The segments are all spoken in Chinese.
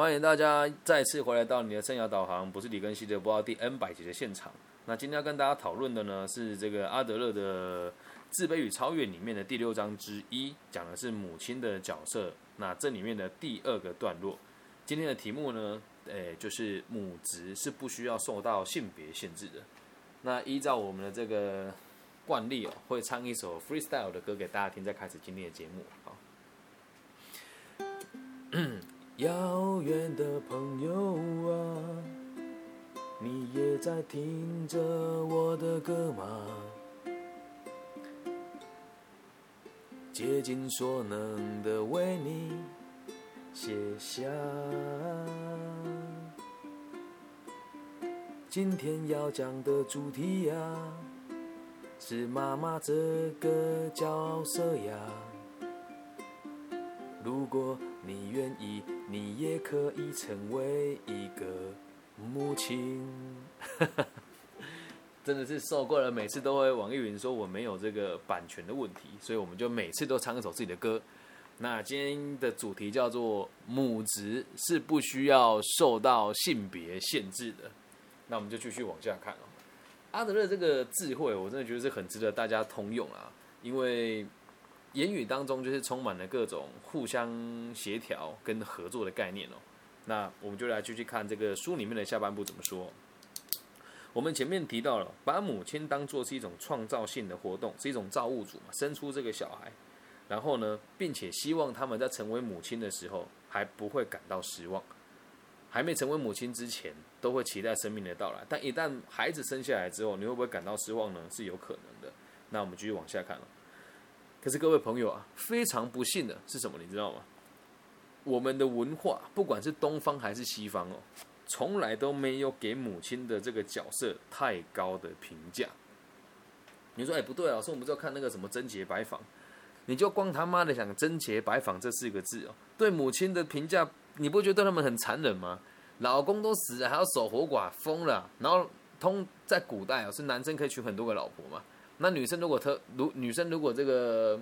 欢迎大家再次回来到你的生涯导航，不是李根熙的播报第 N 百集的现场。那今天要跟大家讨论的呢，是这个阿德勒的《自卑与超越》里面的第六章之一，讲的是母亲的角色。那这里面的第二个段落，今天的题目呢，诶，就是母职是不需要受到性别限制的。那依照我们的这个惯例哦，会唱一首 freestyle 的歌给大家听，再开始今天的节目。好。遥远的朋友啊，你也在听着我的歌吗？竭尽所能的为你写下今天要讲的主题呀，是妈妈这个角色呀。如果你愿意，你也可以成为一个母亲。真的是受够了，每次都会网易云说我没有这个版权的问题，所以我们就每次都唱一首自己的歌。那今天的主题叫做母职是不需要受到性别限制的。那我们就继续往下看哦。阿德勒这个智慧，我真的觉得是很值得大家通用啊，因为。言语当中就是充满了各种互相协调跟合作的概念哦。那我们就来继续看这个书里面的下半部怎么说。我们前面提到了，把母亲当做是一种创造性的活动，是一种造物主嘛，生出这个小孩，然后呢，并且希望他们在成为母亲的时候还不会感到失望，还没成为母亲之前都会期待生命的到来，但一旦孩子生下来之后，你会不会感到失望呢？是有可能的。那我们继续往下看了。可是各位朋友啊，非常不幸的是什么？你知道吗？我们的文化，不管是东方还是西方哦，从来都没有给母亲的这个角色太高的评价。你说，哎，不对啊，说我们就要看那个什么贞洁白坊，你就光他妈的想贞洁白坊这四个字哦，对母亲的评价，你不觉得他们很残忍吗？老公都死了，还要守活寡，疯了。然后通在古代哦，是男生可以娶很多个老婆嘛？那女生如果特如女生如果这个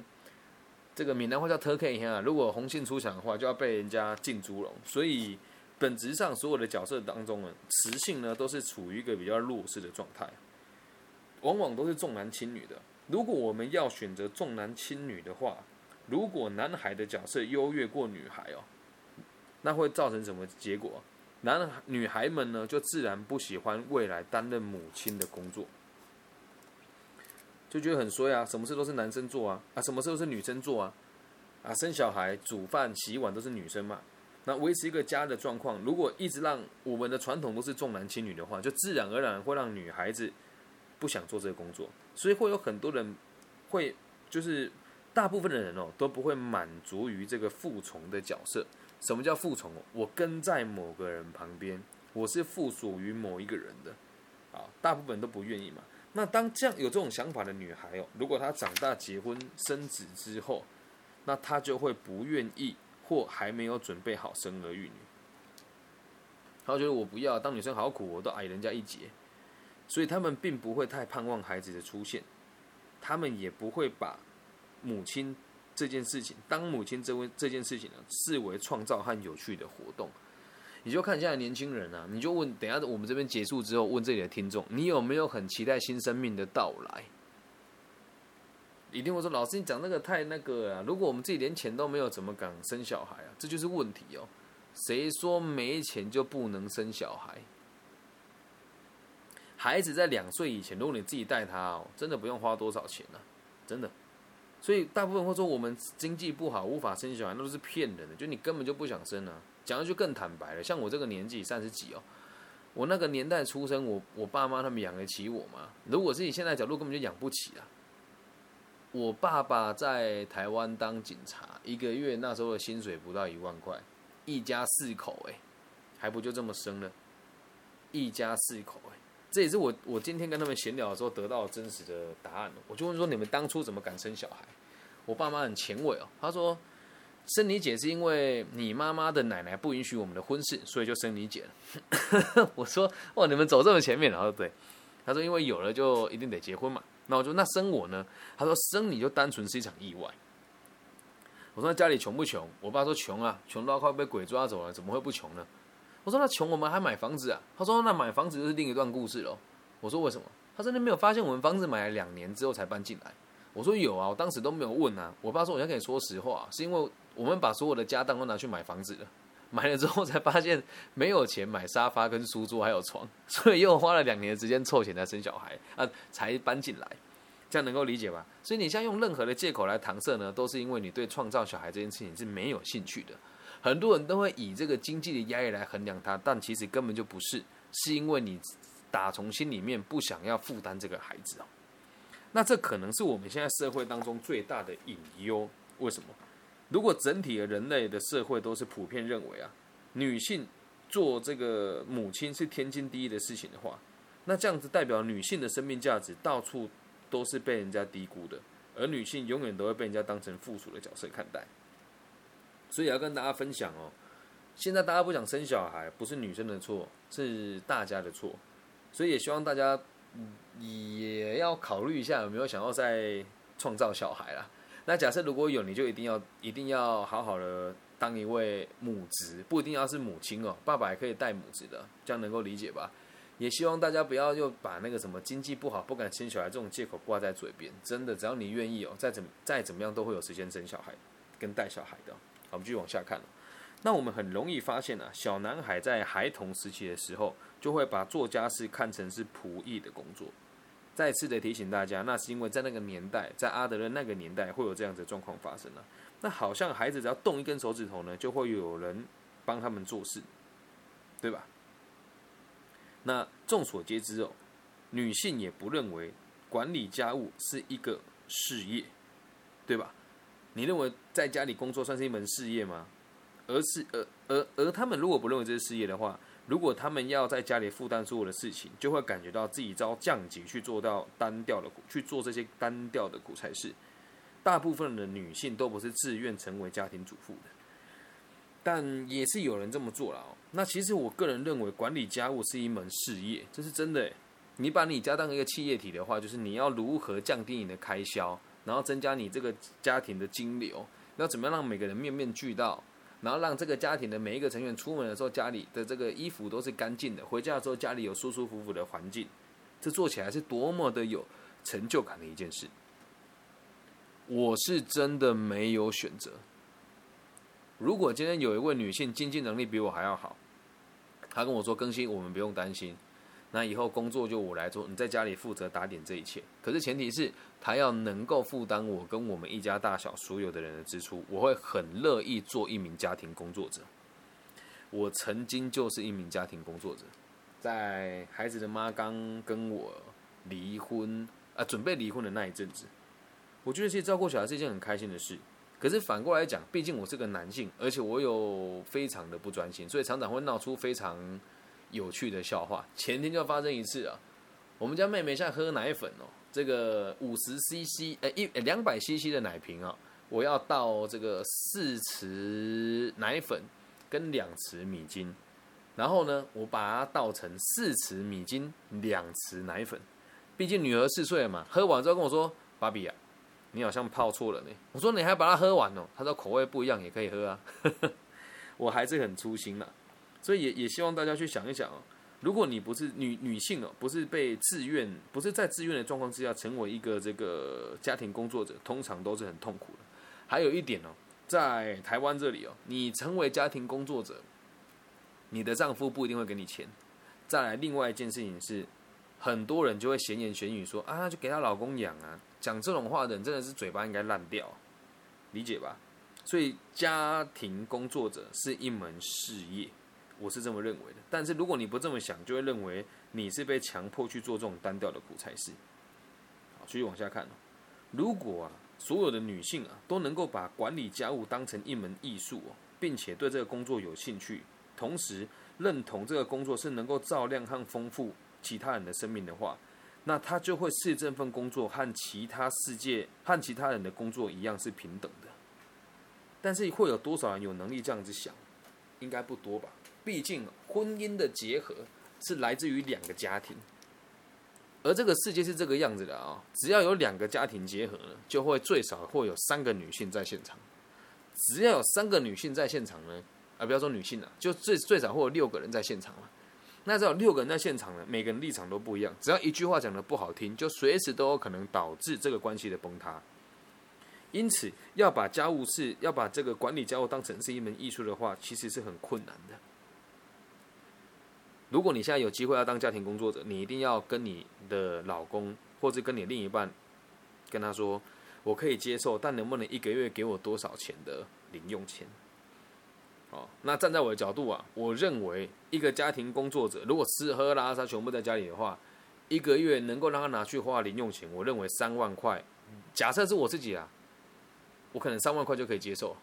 这个闽南话叫特 K 啊，如果红杏出墙的话，就要被人家进猪笼。所以本质上所有的角色当中呢，雌性呢都是处于一个比较弱势的状态，往往都是重男轻女的。如果我们要选择重男轻女的话，如果男孩的角色优越过女孩哦，那会造成什么结果？男女孩们呢就自然不喜欢未来担任母亲的工作。就觉得很衰啊！什么事都是男生做啊，啊，什么事都是女生做啊，啊，生小孩、煮饭、洗碗都是女生嘛。那维持一个家的状况，如果一直让我们的传统都是重男轻女的话，就自然而然会让女孩子不想做这个工作。所以会有很多人会，就是大部分的人哦都不会满足于这个服从的角色。什么叫服从？我跟在某个人旁边，我是附属于某一个人的。啊，大部分都不愿意嘛。那当这样有这种想法的女孩哦，如果她长大结婚生子之后，那她就会不愿意或还没有准备好生儿育女。她觉得我不要当女生好苦，我都矮人家一截，所以他们并不会太盼望孩子的出现，他们也不会把母亲这件事情当母亲这位这件事情呢视为创造和有趣的活动。你就看现在年轻人啊，你就问，等下我们这边结束之后，问这里的听众，你有没有很期待新生命的到来？一定会说，老师你讲那个太那个啊！如果我们自己连钱都没有，怎么敢生小孩啊？这就是问题哦。谁说没钱就不能生小孩？孩子在两岁以前，如果你自己带他哦，真的不用花多少钱呢，真的。所以大部分会说我们经济不好无法生小孩，那都是骗人的，就你根本就不想生啊。讲的就更坦白了，像我这个年纪三十几哦，我那个年代出生，我我爸妈他们养得起我吗？如果是以现在角度，根本就养不起啊。我爸爸在台湾当警察，一个月那时候的薪水不到一万块，一家四口哎，还不就这么生了？一家四口哎，这也是我我今天跟他们闲聊的时候得到真实的答案我就问说，你们当初怎么敢生小孩？我爸妈很前卫哦，他说。生你姐是因为你妈妈的奶奶不允许我们的婚事，所以就生你姐了。我说哇，你们走这么前面，然后对，他说因为有了就一定得结婚嘛。那我说那生我呢？他说生你就单纯是一场意外。我说家里穷不穷？我爸说穷啊，穷到快被鬼抓走了，怎么会不穷呢？我说那穷我们还买房子啊？他说那买房子就是另一段故事喽。我说为什么？他说你没有发现我们房子买了两年之后才搬进来。我说有啊，我当时都没有问啊。我爸说我想跟你说实话，是因为我们把所有的家当都拿去买房子了，买了之后才发现没有钱买沙发跟书桌还有床，所以又花了两年的时间凑钱来生小孩啊，才搬进来。这样能够理解吧？所以你像用任何的借口来搪塞呢，都是因为你对创造小孩这件事情是没有兴趣的。很多人都会以这个经济的压力来衡量它，但其实根本就不是，是因为你打从心里面不想要负担这个孩子哦。那这可能是我们现在社会当中最大的隐忧。为什么？如果整体的人类的社会都是普遍认为啊，女性做这个母亲是天经地义的事情的话，那这样子代表女性的生命价值到处。都是被人家低估的，而女性永远都会被人家当成附属的角色看待。所以要跟大家分享哦，现在大家不想生小孩，不是女生的错，是大家的错。所以也希望大家也要考虑一下，有没有想要再创造小孩啦。那假设如果有，你就一定要一定要好好的当一位母职，不一定要是母亲哦，爸爸也可以带母职的，这样能够理解吧？也希望大家不要又把那个什么经济不好不敢生小孩这种借口挂在嘴边。真的，只要你愿意哦，再怎再怎么样都会有时间生小孩跟带小孩的。好，我们继续往下看。那我们很容易发现啊，小男孩在孩童时期的时候，就会把做家事看成是仆役的工作。再次的提醒大家，那是因为在那个年代，在阿德勒那个年代会有这样子状况发生了。那好像孩子只要动一根手指头呢，就会有人帮他们做事，对吧？那众所皆知哦，女性也不认为管理家务是一个事业，对吧？你认为在家里工作算是一门事业吗？而是而而而他们如果不认为这是事业的话，如果他们要在家里负担所有的事情，就会感觉到自己遭降级去做到单调的去做这些单调的苦差事。大部分的女性都不是自愿成为家庭主妇的。但也是有人这么做了哦。那其实我个人认为，管理家务是一门事业，这是真的。你把你家当一个企业体的话，就是你要如何降低你的开销，然后增加你这个家庭的金流，要怎么样让每个人面面俱到，然后让这个家庭的每一个成员出门的时候，家里的这个衣服都是干净的，回家的时候家里有舒舒服服的环境，这做起来是多么的有成就感的一件事。我是真的没有选择。如果今天有一位女性经济能力比我还要好，她跟我说更新，我们不用担心，那以后工作就我来做，你在家里负责打点这一切。可是前提是他要能够负担我跟我们一家大小所有的人的支出，我会很乐意做一名家庭工作者。我曾经就是一名家庭工作者，在孩子的妈刚跟我离婚啊，准备离婚的那一阵子，我觉得其实照顾小孩是一件很开心的事。可是反过来讲，毕竟我是个男性，而且我有非常的不专心，所以常常会闹出非常有趣的笑话。前天就发生一次啊，我们家妹妹现在喝奶粉哦，这个五十 CC 呃一两百 CC 的奶瓶啊，我要倒这个四匙奶粉跟两匙米精，然后呢，我把它倒成四匙米精两匙奶粉，毕竟女儿四岁了嘛，喝完之后跟我说：“芭比啊。”你好像泡错了呢。我说你还把它喝完哦。他说口味不一样也可以喝啊。我还是很粗心了，所以也也希望大家去想一想哦。如果你不是女女性哦，不是被自愿，不是在自愿的状况之下成为一个这个家庭工作者，通常都是很痛苦的。还有一点哦，在台湾这里哦，你成为家庭工作者，你的丈夫不一定会给你钱。再来，另外一件事情是，很多人就会闲言闲语说啊，就给她老公养啊。讲这种话的人真的是嘴巴应该烂掉，理解吧？所以家庭工作者是一门事业，我是这么认为的。但是如果你不这么想，就会认为你是被强迫去做这种单调的苦差事。好，继续往下看如果啊，所有的女性啊都能够把管理家务当成一门艺术，并且对这个工作有兴趣，同时认同这个工作是能够照亮和丰富其他人的生命的话。那他就会视这份工作和其他世界和其他人的工作一样是平等的，但是会有多少人有能力这样子想？应该不多吧。毕竟婚姻的结合是来自于两个家庭，而这个世界是这个样子的啊。只要有两个家庭结合了，就会最少会有三个女性在现场。只要有三个女性在现场呢，啊，不要说女性了，就最最少会有六个人在现场了。那只要六个人在现场呢，每个人立场都不一样，只要一句话讲的不好听，就随时都有可能导致这个关系的崩塌。因此，要把家务事，要把这个管理家务当成是一门艺术的话，其实是很困难的。如果你现在有机会要当家庭工作者，你一定要跟你的老公或者跟你另一半跟他说：“我可以接受，但能不能一个月给我多少钱的零用钱？”哦，那站在我的角度啊，我认为一个家庭工作者如果吃喝拉撒全部在家里的话，一个月能够让他拿去花零用钱，我认为三万块。假设是我自己啊，我可能三万块就可以接受。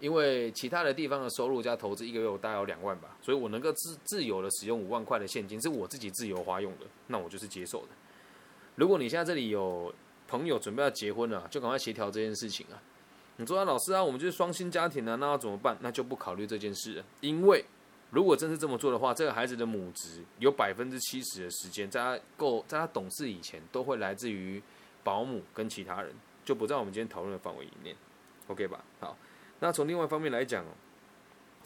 因为其他的地方的收入加投资，一个月我大概有两万吧，所以我能够自自由的使用五万块的现金，是我自己自由花用的，那我就是接受的。如果你现在这里有朋友准备要结婚了，就赶快协调这件事情啊！你说啊，老师啊，我们就是双薪家庭啊，那要怎么办？那就不考虑这件事了，因为如果真是这么做的话，这个孩子的母职有百分之七十的时间，在他够在他懂事以前，都会来自于保姆跟其他人，就不在我们今天讨论的范围以内，OK 吧？好。那从另外一方面来讲哦，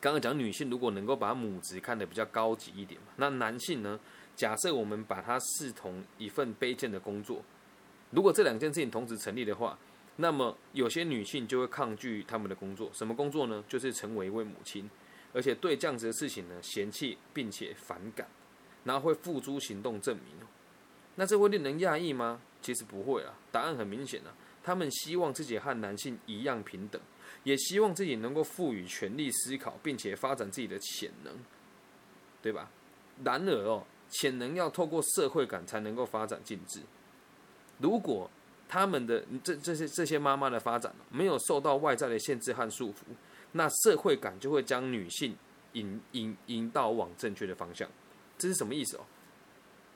刚刚讲女性如果能够把母职看得比较高级一点嘛，那男性呢？假设我们把它视同一份卑贱的工作，如果这两件事情同时成立的话，那么有些女性就会抗拒他们的工作。什么工作呢？就是成为一位母亲，而且对这样子的事情呢嫌弃并且反感，然后会付诸行动证明。那这会令人讶异吗？其实不会啊，答案很明显啊，他们希望自己和男性一样平等。也希望自己能够赋予权力思考，并且发展自己的潜能，对吧？然而哦，潜能要透过社会感才能够发展进制。如果他们的这这些这些妈妈的发展没有受到外在的限制和束缚，那社会感就会将女性引引引导往正确的方向。这是什么意思哦？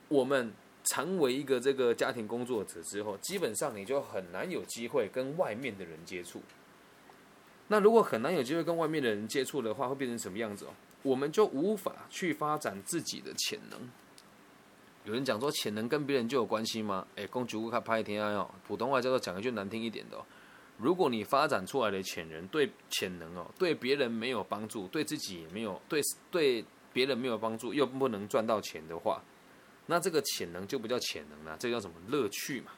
我们成为一个这个家庭工作者之后，基本上你就很难有机会跟外面的人接触。那如果很难有机会跟外面的人接触的话，会变成什么样子哦？我们就无法去发展自己的潜能。有人讲说潜能跟别人就有关系吗？哎，公主卡拍天啊！哦，普通话叫做讲一句难听一点的哦。如果你发展出来的潜能对潜能哦，对别人没有帮助，对自己也没有对对别人没有帮助，又不能赚到钱的话，那这个潜能就不叫潜能了，这叫什么乐趣嘛？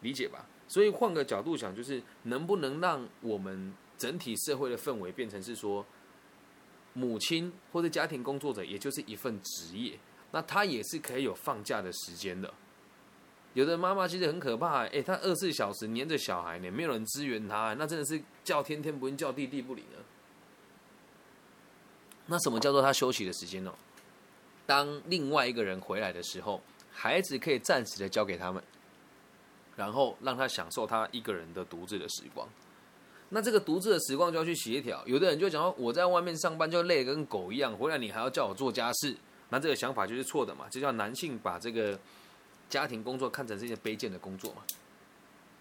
理解吧？所以换个角度想，就是能不能让我们整体社会的氛围变成是说，母亲或者家庭工作者，也就是一份职业，那他也是可以有放假的时间的。有的妈妈其实很可怕，哎，她二十四小时黏着小孩呢，没有人支援她，那真的是叫天天不应，叫地地不理呢。那什么叫做他休息的时间呢？当另外一个人回来的时候，孩子可以暂时的交给他们。然后让他享受他一个人的独自的时光，那这个独自的时光就要去协调。有的人就讲说，我在外面上班就累得跟狗一样，回来你还要叫我做家事，那这个想法就是错的嘛？这叫男性把这个家庭工作看成是一件卑贱的工作嘛？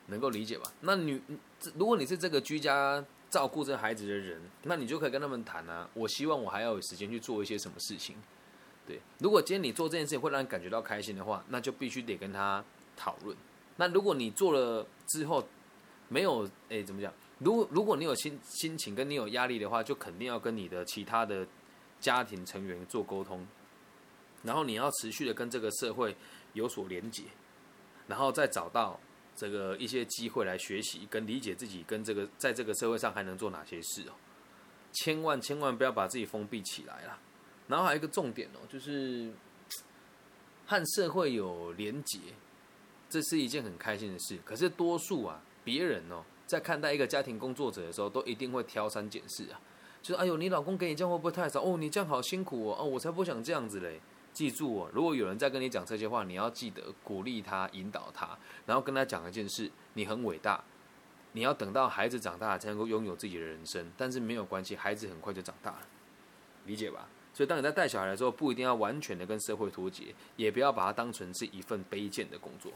能够理解吧？那女，如果你是这个居家照顾这孩子的人，那你就可以跟他们谈啊。我希望我还要有时间去做一些什么事情。对，如果今天你做这件事情会让你感觉到开心的话，那就必须得跟他讨论。那如果你做了之后没有诶怎么讲？如如果你有心心情跟你有压力的话，就肯定要跟你的其他的家庭成员做沟通，然后你要持续的跟这个社会有所连结，然后再找到这个一些机会来学习跟理解自己跟这个在这个社会上还能做哪些事哦。千万千万不要把自己封闭起来了。然后还有一个重点哦，就是和社会有连结。这是一件很开心的事，可是多数啊，别人哦，在看待一个家庭工作者的时候，都一定会挑三拣四啊，就是哎呦，你老公给你这样会不会太少？哦，你这样好辛苦哦，哦，我才不想这样子嘞。记住哦，如果有人在跟你讲这些话，你要记得鼓励他、引导他，然后跟他讲一件事：你很伟大，你要等到孩子长大才能够拥有自己的人生，但是没有关系，孩子很快就长大了，理解吧？所以当你在带小孩的时候，不一定要完全的跟社会脱节，也不要把它当成是一份卑贱的工作。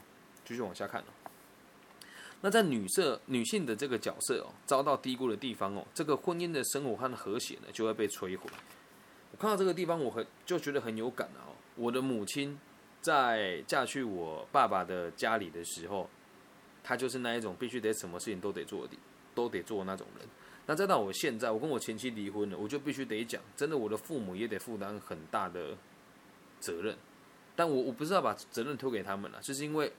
继续往下看哦。那在女色女性的这个角色哦，遭到低估的地方哦，这个婚姻的生活和和谐呢，就会被摧毁。我看到这个地方，我很就觉得很有感啊。我的母亲在嫁去我爸爸的家里的时候，她就是那一种必须得什么事情都得做的，都得做那种人。那再到我现在，我跟我前妻离婚了，我就必须得讲，真的，我的父母也得负担很大的责任。但我我不是要把责任推给他们了，就是因为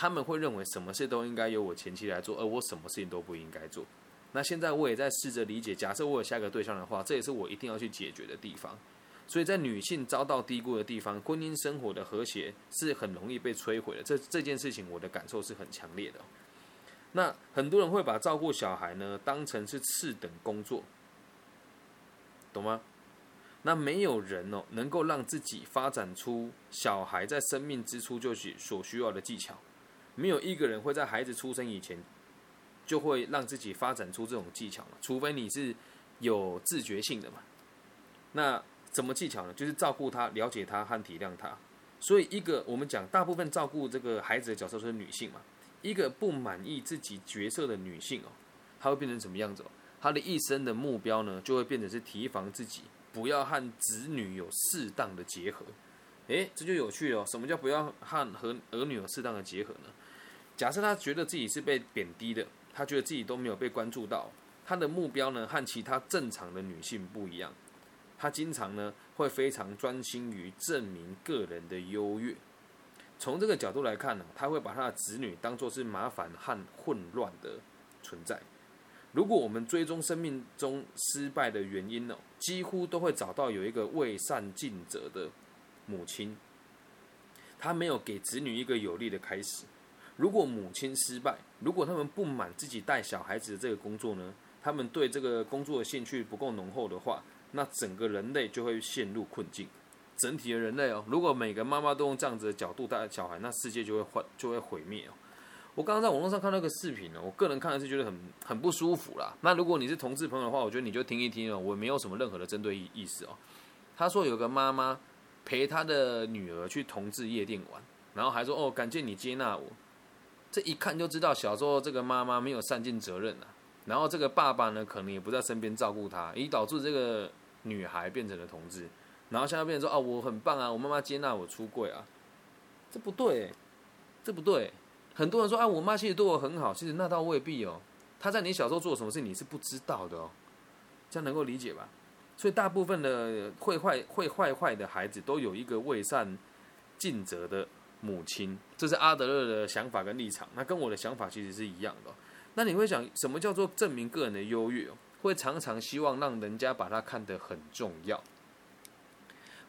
他们会认为什么事都应该由我前妻来做，而我什么事情都不应该做。那现在我也在试着理解，假设我有下一个对象的话，这也是我一定要去解决的地方。所以在女性遭到低估的地方，婚姻生活的和谐是很容易被摧毁的。这这件事情，我的感受是很强烈的。那很多人会把照顾小孩呢当成是次等工作，懂吗？那没有人哦能够让自己发展出小孩在生命之初就需所需要的技巧，没有一个人会在孩子出生以前就会让自己发展出这种技巧了？除非你是有自觉性的嘛。那什么技巧呢？就是照顾他、了解他和体谅他。所以，一个我们讲大部分照顾这个孩子的角色是女性嘛。一个不满意自己角色的女性哦，她会变成什么样子哦？她的一生的目标呢，就会变成是提防自己不要和子女有适当的结合。诶，这就有趣了。什么叫不要和和儿女有适当的结合呢？假设她觉得自己是被贬低的，她觉得自己都没有被关注到，她的目标呢和其他正常的女性不一样。她经常呢会非常专心于证明个人的优越。从这个角度来看呢，他会把他的子女当作是麻烦和混乱的存在。如果我们追踪生命中失败的原因呢，几乎都会找到有一个未善尽责的母亲，他没有给子女一个有利的开始。如果母亲失败，如果他们不满自己带小孩子的这个工作呢，他们对这个工作的兴趣不够浓厚的话，那整个人类就会陷入困境。整体的人类哦，如果每个妈妈都用这样子的角度带小孩，那世界就会坏，就会毁灭哦。我刚刚在网络上看到个视频呢，我个人看的是觉得很很不舒服啦。那如果你是同志朋友的话，我觉得你就听一听哦，我没有什么任何的针对意意思哦。他说有个妈妈陪他的女儿去同志夜店玩，然后还说哦，感谢你接纳我。这一看就知道小时候这个妈妈没有善尽责任啊。然后这个爸爸呢，可能也不在身边照顾她，以导致这个女孩变成了同志。然后现在变成说啊，我很棒啊，我妈妈接纳我出柜啊，这不对，这不对。很多人说啊，我妈其实对我很好，其实那倒未必哦。她在你小时候做什么事，你是不知道的哦，这样能够理解吧？所以大部分的会坏会坏坏的孩子，都有一个未善尽责的母亲，这是阿德勒的想法跟立场。那跟我的想法其实是一样的。那你会想，什么叫做证明个人的优越？会常常希望让人家把他看得很重要。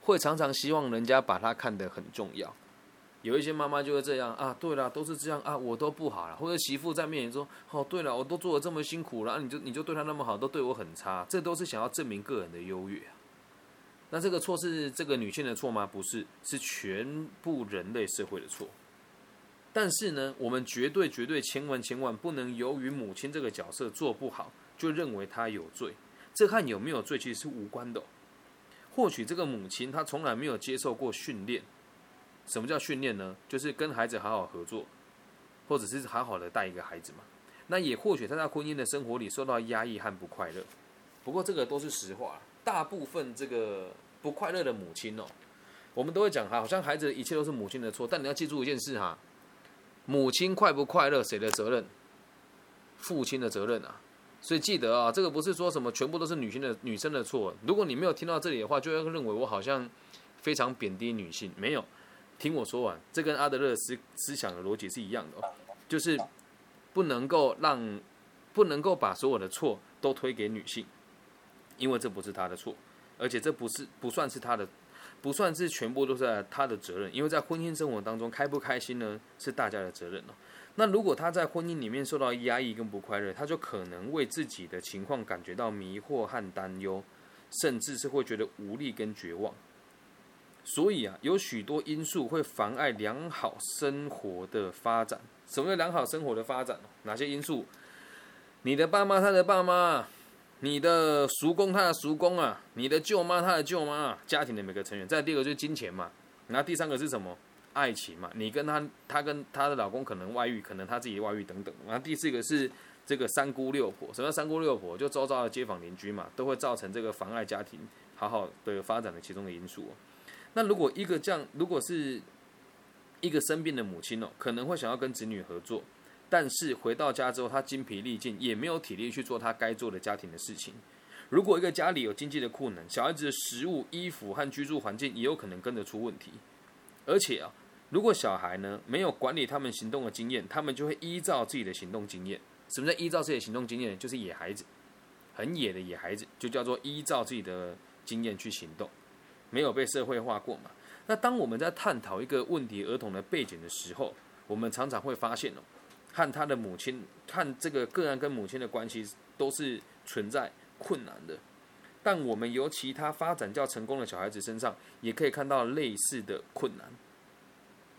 会常常希望人家把他看得很重要，有一些妈妈就会这样啊，对了，都是这样啊，我都不好了，或者媳妇在面前说，哦，对了，我都做的这么辛苦了，你就你就对他那么好，都对我很差，这都是想要证明个人的优越。那这个错是这个女性的错吗？不是，是全部人类社会的错。但是呢，我们绝对绝对千万千万不能由于母亲这个角色做不好，就认为她有罪，这和有没有罪其实是无关的。或许这个母亲她从来没有接受过训练。什么叫训练呢？就是跟孩子好好合作，或者是好好的带一个孩子嘛。那也或许她在婚姻的生活里受到压抑和不快乐。不过这个都是实话。大部分这个不快乐的母亲哦，我们都会讲哈，好像孩子的一切都是母亲的错。但你要记住一件事哈，母亲快不快乐谁的责任？父亲的责任啊。所以记得啊，这个不是说什么全部都是女性的女生的错。如果你没有听到这里的话，就会认为我好像非常贬低女性。没有，听我说完，这跟阿德勒思思想的逻辑是一样的，就是不能够让不能够把所有的错都推给女性，因为这不是他的错，而且这不是不算是他的，不算是全部都是他的责任。因为在婚姻生活当中，开不开心呢，是大家的责任哦。那如果他在婚姻里面受到压抑跟不快乐，他就可能为自己的情况感觉到迷惑和担忧，甚至是会觉得无力跟绝望。所以啊，有许多因素会妨碍良好生活的发展。什么叫良好生活的发展？哪些因素？你的爸妈他的爸妈，你的叔公他的叔公啊，你的舅妈他的舅妈啊，家庭的每个成员。再第二个就是金钱嘛。那第三个是什么？爱情嘛，你跟他，他跟他的老公可能外遇，可能他自己外遇等等。然后第四个是这个三姑六婆，什么叫三姑六婆？就周遭的街坊邻居嘛，都会造成这个妨碍家庭好好的发展的其中的因素。那如果一个这样，如果是一个生病的母亲哦，可能会想要跟子女合作，但是回到家之后，他精疲力尽，也没有体力去做他该做的家庭的事情。如果一个家里有经济的困难，小孩子的食物、衣服和居住环境也有可能跟着出问题。而且啊，如果小孩呢没有管理他们行动的经验，他们就会依照自己的行动经验。什么叫依照自己的行动经验呢？就是野孩子，很野的野孩子，就叫做依照自己的经验去行动，没有被社会化过嘛。那当我们在探讨一个问题儿童的背景的时候，我们常常会发现哦。和他的母亲，和这个个案跟母亲的关系都是存在困难的，但我们由其他发展较成功的小孩子身上，也可以看到类似的困难。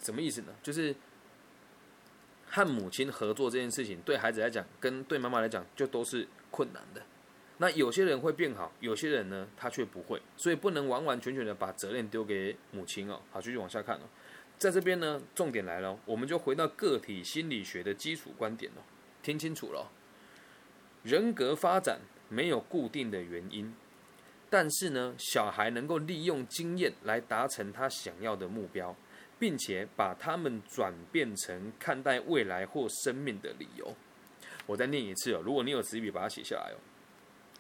什么意思呢？就是和母亲合作这件事情，对孩子来讲，跟对妈妈来讲，就都是困难的。那有些人会变好，有些人呢，他却不会，所以不能完完全全的把责任丢给母亲哦。好，继续往下看哦。在这边呢，重点来了，我们就回到个体心理学的基础观点了。听清楚了，人格发展没有固定的原因，但是呢，小孩能够利用经验来达成他想要的目标，并且把他们转变成看待未来或生命的理由。我再念一次哦，如果你有纸笔，把它写下来哦。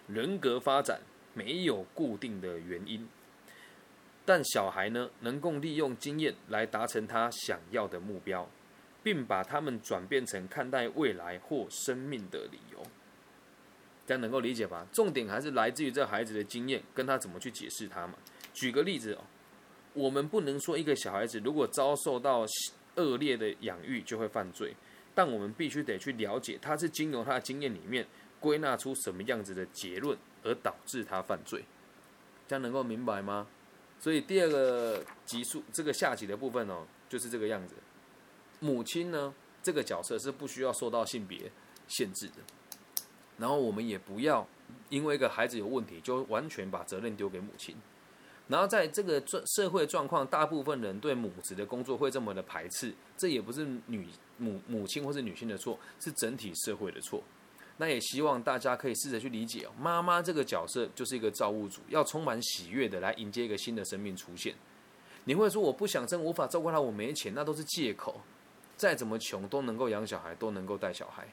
人格发展没有固定的原因。但小孩呢，能够利用经验来达成他想要的目标，并把他们转变成看待未来或生命的理由。这样能够理解吧？重点还是来自于这孩子的经验，跟他怎么去解释他嘛。举个例子哦，我们不能说一个小孩子如果遭受到恶劣的养育就会犯罪，但我们必须得去了解他是经由他的经验里面归纳出什么样子的结论而导致他犯罪。这样能够明白吗？所以第二个级数，这个下级的部分哦，就是这个样子。母亲呢，这个角色是不需要受到性别限制的。然后我们也不要因为一个孩子有问题，就完全把责任丢给母亲。然后在这个状社会状况，大部分人对母职的工作会这么的排斥，这也不是女母母亲或是女性的错，是整体社会的错。那也希望大家可以试着去理解，妈妈这个角色就是一个造物主，要充满喜悦的来迎接一个新的生命出现。你会说我不想生，无法照顾他，我没钱，那都是借口。再怎么穷都能够养小孩，都能够带小孩。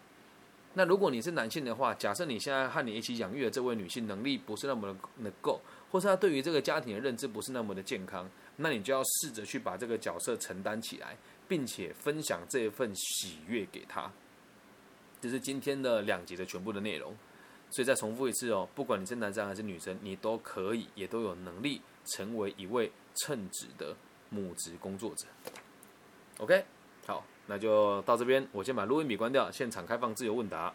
那如果你是男性的话，假设你现在和你一起养育的这位女性能力不是那么的够，或是她对于这个家庭的认知不是那么的健康，那你就要试着去把这个角色承担起来，并且分享这一份喜悦给她。这是今天的两集的全部的内容，所以再重复一次哦，不管你是男生还是女生，你都可以，也都有能力成为一位称职的母职工作者。OK，好，那就到这边，我先把录音笔关掉，现场开放自由问答。